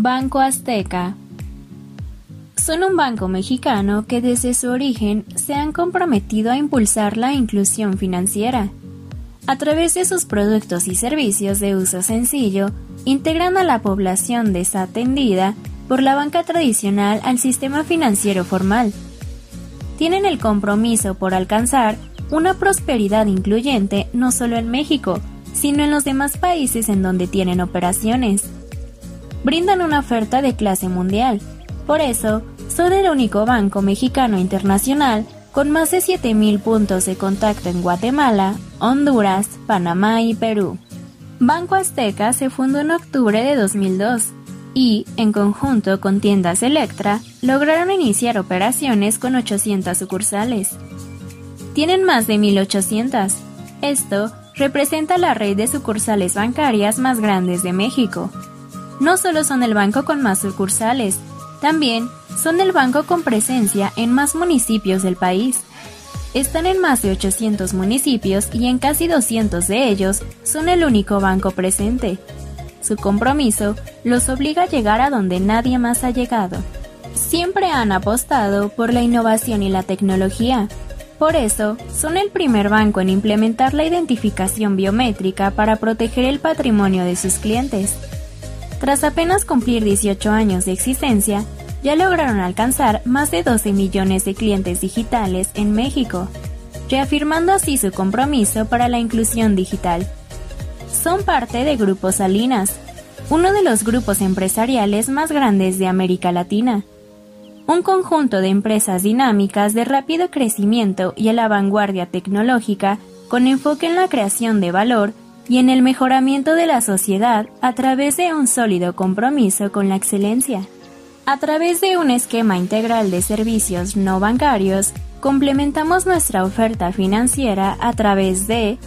Banco Azteca son un banco mexicano que desde su origen se han comprometido a impulsar la inclusión financiera. A través de sus productos y servicios de uso sencillo, integran a la población desatendida por la banca tradicional al sistema financiero formal. Tienen el compromiso por alcanzar una prosperidad incluyente no solo en México, sino en los demás países en donde tienen operaciones. Brindan una oferta de clase mundial, por eso son el único banco mexicano internacional con más de 7.000 puntos de contacto en Guatemala, Honduras, Panamá y Perú. Banco Azteca se fundó en octubre de 2002 y, en conjunto con tiendas Electra, lograron iniciar operaciones con 800 sucursales. Tienen más de 1.800. Esto representa la red de sucursales bancarias más grandes de México. No solo son el banco con más sucursales, también son el banco con presencia en más municipios del país. Están en más de 800 municipios y en casi 200 de ellos son el único banco presente. Su compromiso los obliga a llegar a donde nadie más ha llegado. Siempre han apostado por la innovación y la tecnología. Por eso, son el primer banco en implementar la identificación biométrica para proteger el patrimonio de sus clientes. Tras apenas cumplir 18 años de existencia, ya lograron alcanzar más de 12 millones de clientes digitales en México, reafirmando así su compromiso para la inclusión digital. Son parte de Grupo Salinas, uno de los grupos empresariales más grandes de América Latina. Un conjunto de empresas dinámicas de rápido crecimiento y a la vanguardia tecnológica con enfoque en la creación de valor y en el mejoramiento de la sociedad a través de un sólido compromiso con la excelencia. A través de un esquema integral de servicios no bancarios, complementamos nuestra oferta financiera a través de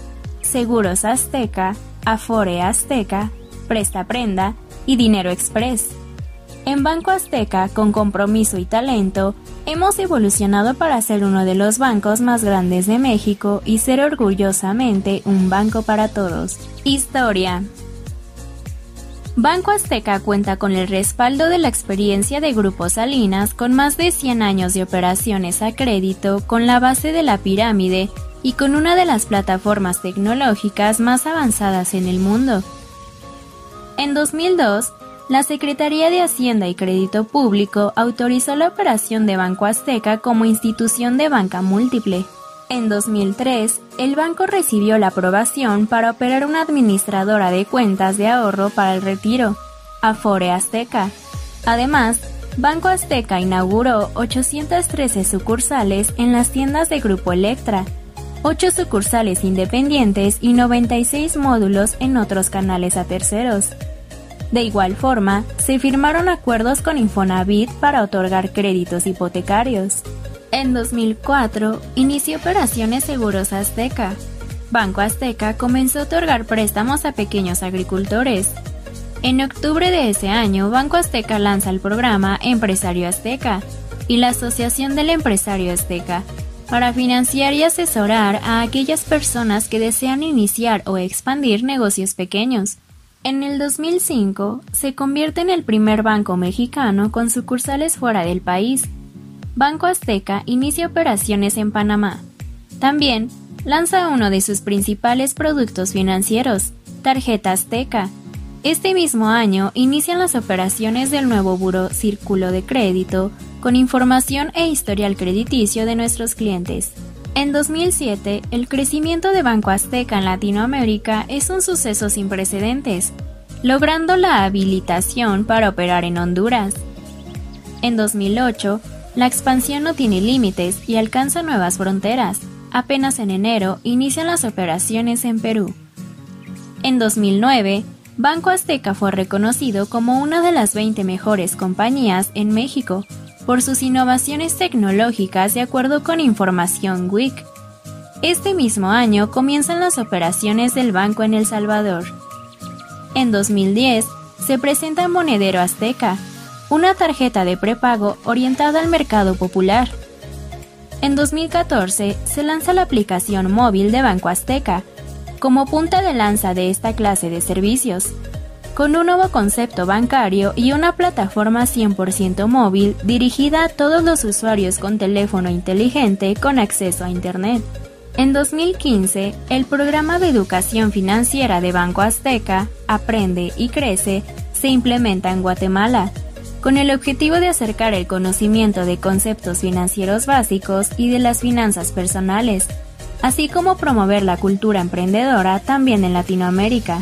Seguros Azteca, Afore Azteca, Presta Prenda y Dinero Express. En Banco Azteca, con compromiso y talento, hemos evolucionado para ser uno de los bancos más grandes de México y ser orgullosamente un banco para todos. Historia. Banco Azteca cuenta con el respaldo de la experiencia de Grupo Salinas con más de 100 años de operaciones a crédito con la base de la pirámide y con una de las plataformas tecnológicas más avanzadas en el mundo. En 2002, la Secretaría de Hacienda y Crédito Público autorizó la operación de Banco Azteca como institución de banca múltiple. En 2003, el banco recibió la aprobación para operar una administradora de cuentas de ahorro para el retiro, Afore Azteca. Además, Banco Azteca inauguró 813 sucursales en las tiendas de Grupo Electra, 8 sucursales independientes y 96 módulos en otros canales a terceros. De igual forma, se firmaron acuerdos con Infonavit para otorgar créditos hipotecarios. En 2004, inició operaciones Seguros Azteca. Banco Azteca comenzó a otorgar préstamos a pequeños agricultores. En octubre de ese año, Banco Azteca lanza el programa Empresario Azteca y la Asociación del Empresario Azteca para financiar y asesorar a aquellas personas que desean iniciar o expandir negocios pequeños. En el 2005, se convierte en el primer banco mexicano con sucursales fuera del país Banco Azteca inicia operaciones en Panamá. También lanza uno de sus principales productos financieros, Tarjeta Azteca. Este mismo año inician las operaciones del nuevo Buro Círculo de Crédito con información e historial crediticio de nuestros clientes. En 2007, el crecimiento de Banco Azteca en Latinoamérica es un suceso sin precedentes, logrando la habilitación para operar en Honduras. En 2008, la expansión no tiene límites y alcanza nuevas fronteras. Apenas en enero inician las operaciones en Perú. En 2009, Banco Azteca fue reconocido como una de las 20 mejores compañías en México por sus innovaciones tecnológicas de acuerdo con Información WIC. Este mismo año comienzan las operaciones del banco en El Salvador. En 2010, se presenta Monedero Azteca, una tarjeta de prepago orientada al mercado popular. En 2014 se lanza la aplicación móvil de Banco Azteca, como punta de lanza de esta clase de servicios. Con un nuevo concepto bancario y una plataforma 100% móvil dirigida a todos los usuarios con teléfono inteligente con acceso a Internet. En 2015, el programa de educación financiera de Banco Azteca, Aprende y Crece, se implementa en Guatemala, con el objetivo de acercar el conocimiento de conceptos financieros básicos y de las finanzas personales, así como promover la cultura emprendedora también en Latinoamérica.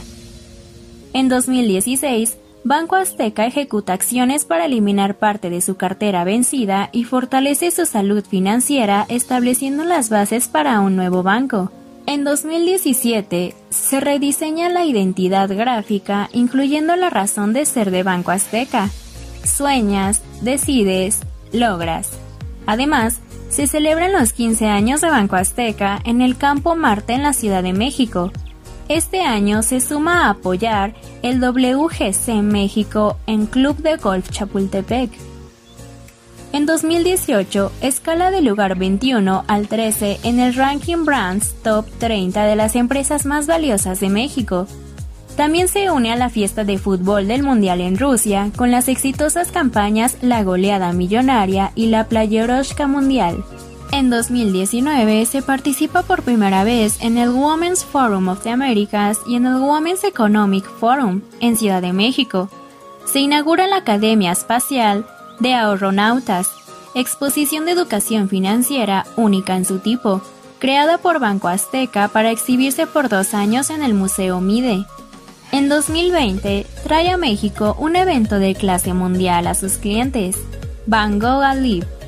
En 2016, Banco Azteca ejecuta acciones para eliminar parte de su cartera vencida y fortalece su salud financiera estableciendo las bases para un nuevo banco. En 2017 se rediseña la identidad gráfica incluyendo la razón de ser de Banco Azteca. Sueñas, decides, logras. Además, se celebran los 15 años de Banco Azteca en el Campo Marte en la Ciudad de México, este año se suma a apoyar el WGC México en Club de Golf Chapultepec. En 2018, escala del lugar 21 al 13 en el ranking Brands Top 30 de las empresas más valiosas de México. También se une a la fiesta de fútbol del Mundial en Rusia con las exitosas campañas La Goleada Millonaria y la Playeroshka Mundial. En 2019 se participa por primera vez en el Women's Forum of the Americas y en el Women's Economic Forum en Ciudad de México. Se inaugura la Academia Espacial de Ahorronautas, exposición de educación financiera única en su tipo, creada por Banco Azteca para exhibirse por dos años en el Museo Mide. En 2020 trae a México un evento de clase mundial a sus clientes, Van Gogh Live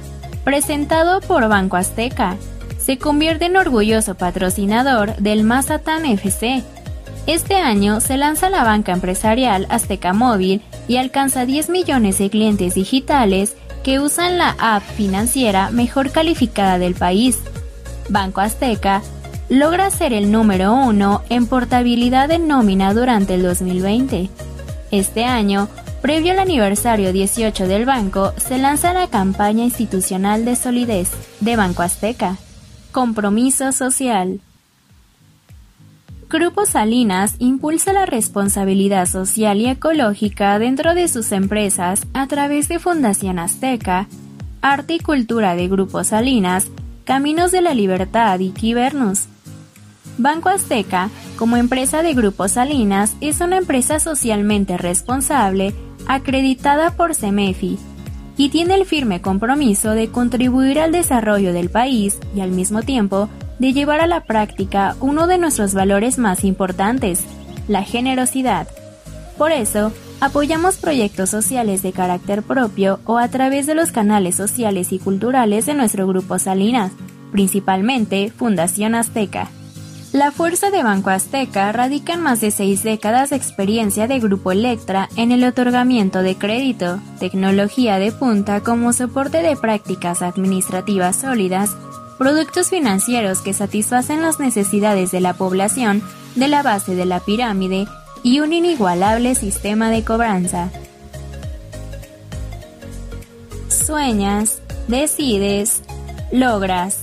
presentado por Banco Azteca. Se convierte en orgulloso patrocinador del Mazatán FC. Este año se lanza la banca empresarial Azteca Móvil y alcanza 10 millones de clientes digitales que usan la app financiera mejor calificada del país. Banco Azteca logra ser el número uno en portabilidad de nómina durante el 2020. Este año Previo al aniversario 18 del banco, se lanza la campaña institucional de solidez de Banco Azteca. Compromiso social. Grupo Salinas impulsa la responsabilidad social y ecológica dentro de sus empresas a través de Fundación Azteca, Arte y Cultura de Grupo Salinas, Caminos de la Libertad y Quibernus. Banco Azteca, como empresa de Grupo Salinas, es una empresa socialmente responsable acreditada por CEMEFI, y tiene el firme compromiso de contribuir al desarrollo del país y al mismo tiempo de llevar a la práctica uno de nuestros valores más importantes, la generosidad. Por eso, apoyamos proyectos sociales de carácter propio o a través de los canales sociales y culturales de nuestro grupo Salinas, principalmente Fundación Azteca. La fuerza de Banco Azteca radica en más de seis décadas de experiencia de Grupo Electra en el otorgamiento de crédito, tecnología de punta como soporte de prácticas administrativas sólidas, productos financieros que satisfacen las necesidades de la población de la base de la pirámide y un inigualable sistema de cobranza. Sueñas, decides, logras.